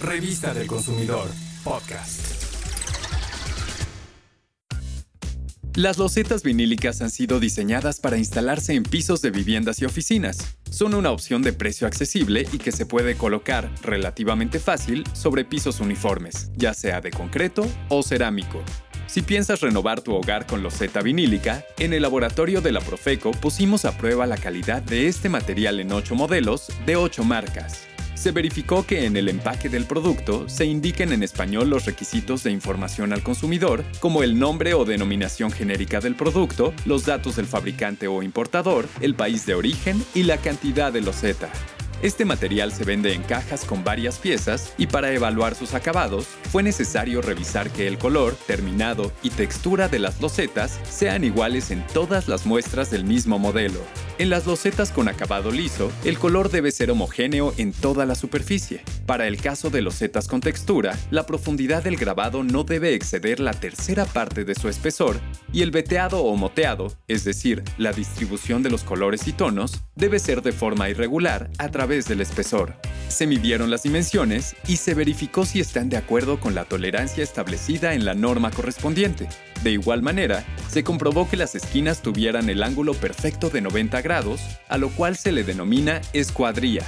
Revista del Consumidor, podcast. Las losetas vinílicas han sido diseñadas para instalarse en pisos de viviendas y oficinas. Son una opción de precio accesible y que se puede colocar relativamente fácil sobre pisos uniformes, ya sea de concreto o cerámico. Si piensas renovar tu hogar con loseta vinílica, en el laboratorio de la Profeco pusimos a prueba la calidad de este material en 8 modelos de 8 marcas se verificó que en el empaque del producto se indiquen en español los requisitos de información al consumidor, como el nombre o denominación genérica del producto, los datos del fabricante o importador, el país de origen y la cantidad de loseta. Este material se vende en cajas con varias piezas y para evaluar sus acabados fue necesario revisar que el color, terminado y textura de las losetas sean iguales en todas las muestras del mismo modelo. En las losetas con acabado liso, el color debe ser homogéneo en toda la superficie. Para el caso de losetas con textura, la profundidad del grabado no debe exceder la tercera parte de su espesor y el veteado o moteado, es decir, la distribución de los colores y tonos, debe ser de forma irregular a través del espesor. Se midieron las dimensiones y se verificó si están de acuerdo con la tolerancia establecida en la norma correspondiente. De igual manera, se comprobó que las esquinas tuvieran el ángulo perfecto de 90 grados, a lo cual se le denomina escuadría.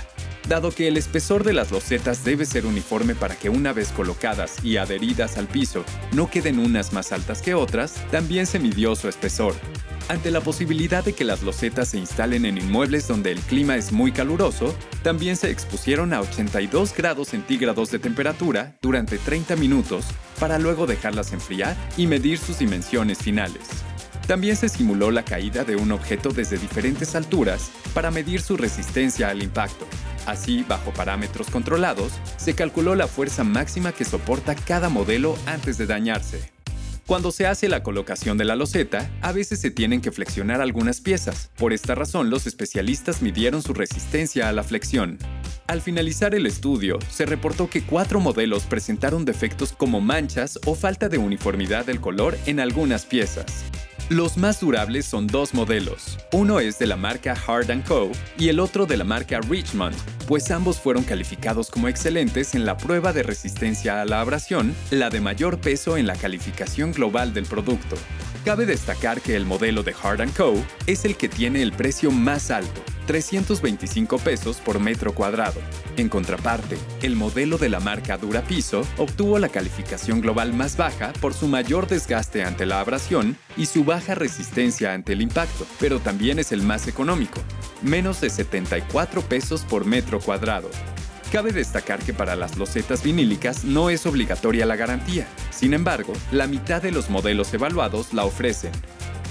Dado que el espesor de las losetas debe ser uniforme para que una vez colocadas y adheridas al piso no queden unas más altas que otras, también se midió su espesor. Ante la posibilidad de que las losetas se instalen en inmuebles donde el clima es muy caluroso, también se expusieron a 82 grados centígrados de temperatura durante 30 minutos para luego dejarlas enfriar y medir sus dimensiones finales. También se simuló la caída de un objeto desde diferentes alturas para medir su resistencia al impacto. Así, bajo parámetros controlados, se calculó la fuerza máxima que soporta cada modelo antes de dañarse. Cuando se hace la colocación de la loseta, a veces se tienen que flexionar algunas piezas. Por esta razón, los especialistas midieron su resistencia a la flexión. Al finalizar el estudio, se reportó que cuatro modelos presentaron defectos como manchas o falta de uniformidad del color en algunas piezas. Los más durables son dos modelos. Uno es de la marca Hard Co. y el otro de la marca Richmond, pues ambos fueron calificados como excelentes en la prueba de resistencia a la abrasión, la de mayor peso en la calificación global del producto. Cabe destacar que el modelo de Hard Co. es el que tiene el precio más alto, 325 pesos por metro cuadrado. En contraparte, el modelo de la marca Durapiso obtuvo la calificación global más baja por su mayor desgaste ante la abrasión y su baja resistencia ante el impacto, pero también es el más económico, menos de 74 pesos por metro cuadrado. Cabe destacar que para las losetas vinílicas no es obligatoria la garantía. Sin embargo, la mitad de los modelos evaluados la ofrecen,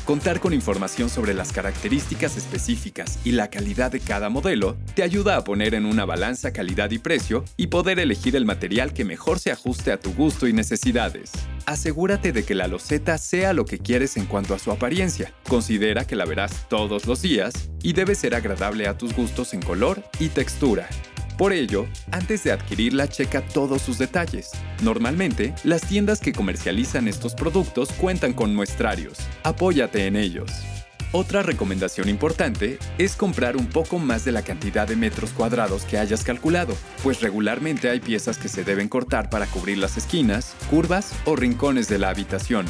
Contar con información sobre las características específicas y la calidad de cada modelo te ayuda a poner en una balanza calidad y precio y poder elegir el material que mejor se ajuste a tu gusto y necesidades. Asegúrate de que la loseta sea lo que quieres en cuanto a su apariencia. Considera que la verás todos los días y debe ser agradable a tus gustos en color y textura. Por ello, antes de adquirirla checa todos sus detalles. Normalmente, las tiendas que comercializan estos productos cuentan con muestrarios. Apóyate en ellos. Otra recomendación importante es comprar un poco más de la cantidad de metros cuadrados que hayas calculado, pues regularmente hay piezas que se deben cortar para cubrir las esquinas, curvas o rincones de la habitación.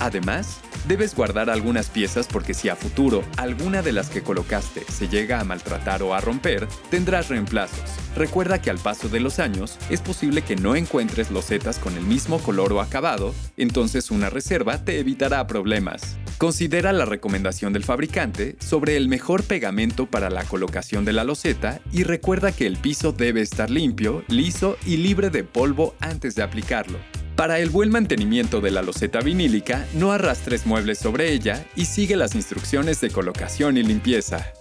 Además, debes guardar algunas piezas porque si a futuro alguna de las que colocaste se llega a maltratar o a romper, tendrás reemplazos. Recuerda que al paso de los años es posible que no encuentres losetas con el mismo color o acabado, entonces una reserva te evitará problemas. Considera la recomendación del fabricante sobre el mejor pegamento para la colocación de la loseta y recuerda que el piso debe estar limpio, liso y libre de polvo antes de aplicarlo. Para el buen mantenimiento de la loseta vinílica, no arrastres muebles sobre ella y sigue las instrucciones de colocación y limpieza.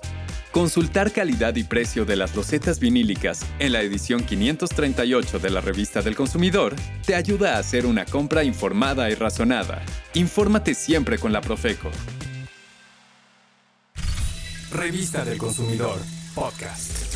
Consultar calidad y precio de las losetas vinílicas en la edición 538 de la revista del consumidor te ayuda a hacer una compra informada y razonada. Infórmate siempre con la Profeco. Revista del consumidor, podcast.